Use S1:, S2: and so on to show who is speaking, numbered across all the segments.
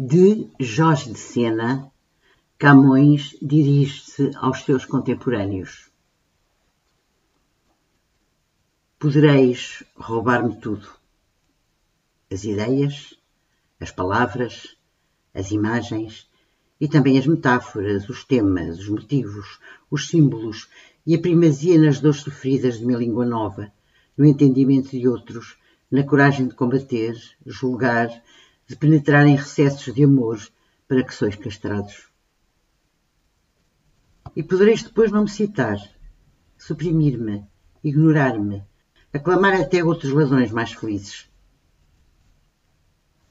S1: De Jorge de Sena, Camões dirige-se aos seus contemporâneos. Podereis roubar-me tudo: as ideias, as palavras, as imagens e também as metáforas, os temas, os motivos, os símbolos e a primazia nas dores sofridas de uma língua nova, no entendimento de outros, na coragem de combater, julgar de penetrar em recessos de amor para que sois castrados. E podereis depois não me citar, suprimir-me, ignorar-me, aclamar até outros ladrões mais felizes.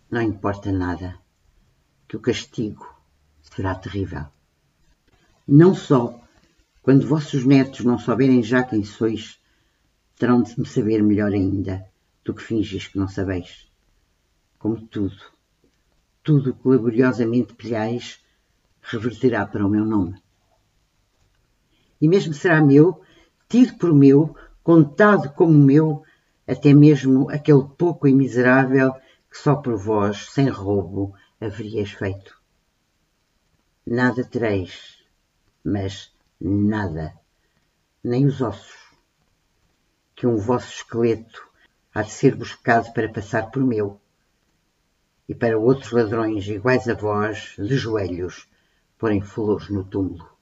S1: Não importa nada, que o castigo será terrível. Não só, quando vossos netos não souberem já quem sois, terão de me saber melhor ainda do que fingis que não sabeis como tudo, tudo que laboriosamente pilhais, reverterá para o meu nome. E mesmo será meu, tido por meu, contado como meu, até mesmo aquele pouco e miserável que só por vós, sem roubo, haverias feito. Nada tereis, mas nada, nem os ossos, que um vosso esqueleto há de ser buscado para passar por meu e para outros ladrões iguais a vós, de joelhos, porem flores no túmulo.